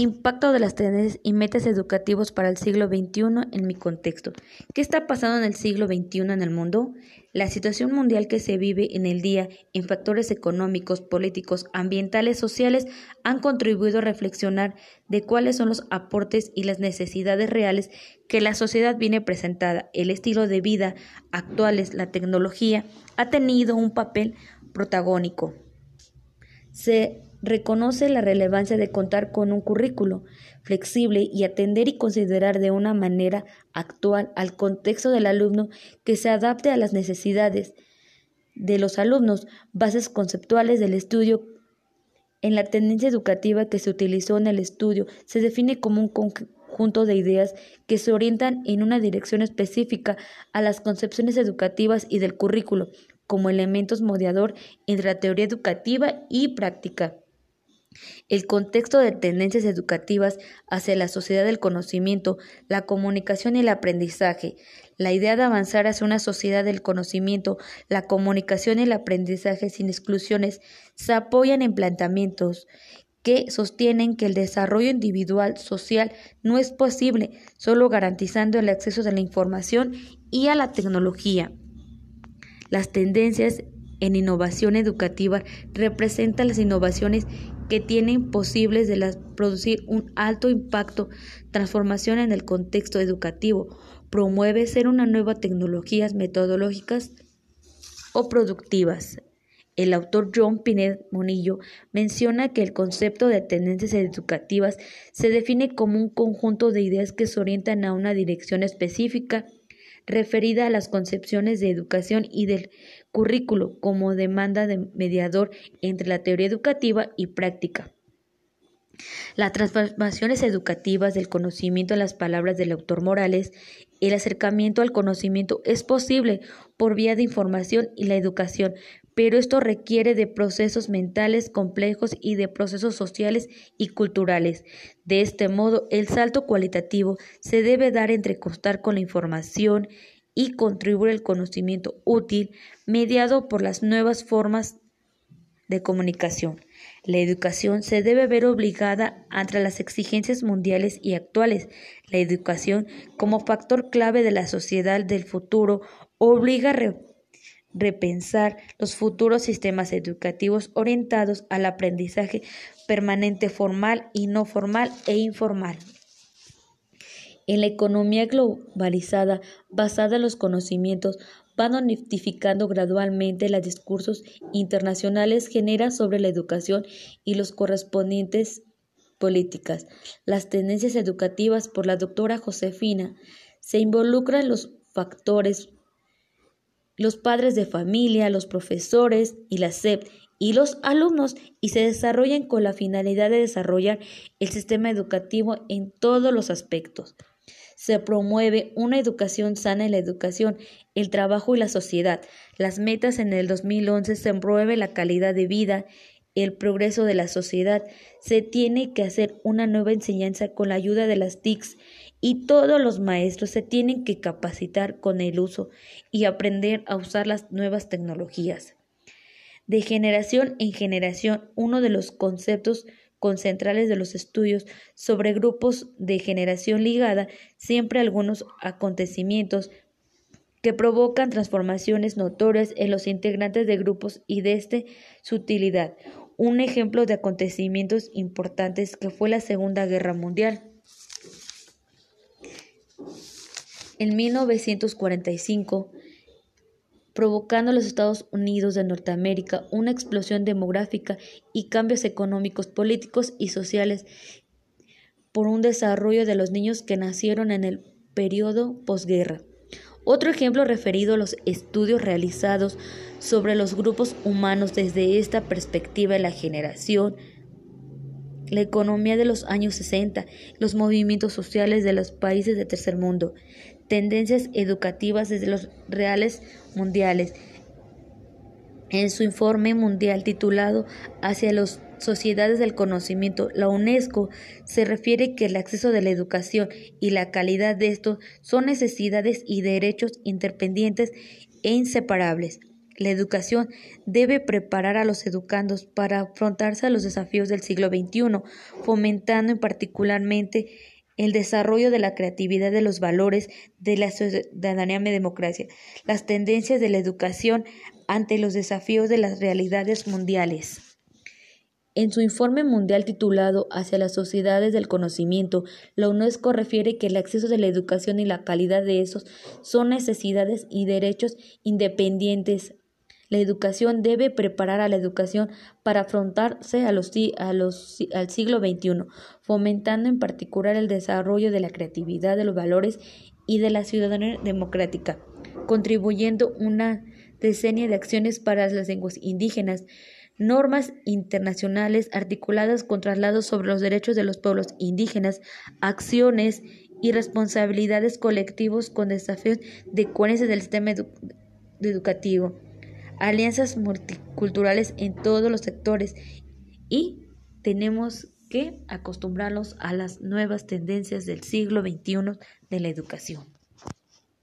Impacto de las tendencias y metas educativos para el siglo XXI en mi contexto. ¿Qué está pasando en el siglo XXI en el mundo? La situación mundial que se vive en el día en factores económicos, políticos, ambientales, sociales han contribuido a reflexionar de cuáles son los aportes y las necesidades reales que la sociedad viene presentada. El estilo de vida actuales, la tecnología, ha tenido un papel protagónico. Se reconoce la relevancia de contar con un currículo flexible y atender y considerar de una manera actual al contexto del alumno que se adapte a las necesidades de los alumnos, bases conceptuales del estudio. En la tendencia educativa que se utilizó en el estudio se define como un conjunto de ideas que se orientan en una dirección específica a las concepciones educativas y del currículo como elementos mediador entre la teoría educativa y práctica. El contexto de tendencias educativas hacia la sociedad del conocimiento, la comunicación y el aprendizaje. La idea de avanzar hacia una sociedad del conocimiento, la comunicación y el aprendizaje sin exclusiones se apoyan en planteamientos que sostienen que el desarrollo individual social no es posible solo garantizando el acceso a la información y a la tecnología. Las tendencias en innovación educativa representan las innovaciones que tienen posibles de producir un alto impacto, transformación en el contexto educativo, promueve ser una nueva tecnologías metodológicas o productivas. El autor John Pinet Monillo menciona que el concepto de tendencias educativas se define como un conjunto de ideas que se orientan a una dirección específica referida a las concepciones de educación y del currículo como demanda de mediador entre la teoría educativa y práctica. Las transformaciones educativas del conocimiento en las palabras del autor Morales, el acercamiento al conocimiento es posible por vía de información y la educación, pero esto requiere de procesos mentales complejos y de procesos sociales y culturales. De este modo, el salto cualitativo se debe dar entre constar con la información y contribuir al conocimiento útil mediado por las nuevas formas de comunicación. La educación se debe ver obligada ante las exigencias mundiales y actuales. La educación, como factor clave de la sociedad del futuro, obliga a repensar los futuros sistemas educativos orientados al aprendizaje permanente formal y no formal e informal. En la economía globalizada basada en los conocimientos, van unificando gradualmente los discursos internacionales genera sobre la educación y los correspondientes políticas. Las tendencias educativas por la doctora Josefina se involucran los factores los padres de familia, los profesores y la SEP y los alumnos y se desarrollan con la finalidad de desarrollar el sistema educativo en todos los aspectos. Se promueve una educación sana en la educación, el trabajo y la sociedad. Las metas en el 2011 se promueve la calidad de vida, el progreso de la sociedad. Se tiene que hacer una nueva enseñanza con la ayuda de las TICs y todos los maestros se tienen que capacitar con el uso y aprender a usar las nuevas tecnologías. De generación en generación, uno de los conceptos concentrales de los estudios sobre grupos de generación ligada siempre algunos acontecimientos que provocan transformaciones notorias en los integrantes de grupos y desde su utilidad. Un ejemplo de acontecimientos importantes que fue la Segunda Guerra Mundial. En 1945, provocando a los Estados Unidos de Norteamérica una explosión demográfica y cambios económicos, políticos y sociales por un desarrollo de los niños que nacieron en el periodo posguerra. Otro ejemplo referido a los estudios realizados sobre los grupos humanos desde esta perspectiva de la generación, la economía de los años 60, los movimientos sociales de los países de tercer mundo, tendencias educativas desde los reales mundiales. En su informe mundial titulado Hacia las sociedades del conocimiento, la UNESCO se refiere que el acceso de la educación y la calidad de estos son necesidades y derechos interpendientes e inseparables. La educación debe preparar a los educandos para afrontarse a los desafíos del siglo XXI, fomentando en particularmente el desarrollo de la creatividad de los valores de la ciudadanía y democracia, las tendencias de la educación ante los desafíos de las realidades mundiales. En su informe mundial titulado Hacia las sociedades del conocimiento, la UNESCO refiere que el acceso de la educación y la calidad de esos son necesidades y derechos independientes. La educación debe preparar a la educación para afrontarse a los, a los, al siglo XXI, fomentando en particular el desarrollo de la creatividad, de los valores y de la ciudadanía democrática, contribuyendo una decenia de acciones para las lenguas indígenas, normas internacionales articuladas con traslados sobre los derechos de los pueblos indígenas, acciones y responsabilidades colectivos con desafíos de coherencia del sistema educativo, alianzas multiculturales en todos los sectores y tenemos que acostumbrarnos a las nuevas tendencias del siglo XXI de la educación.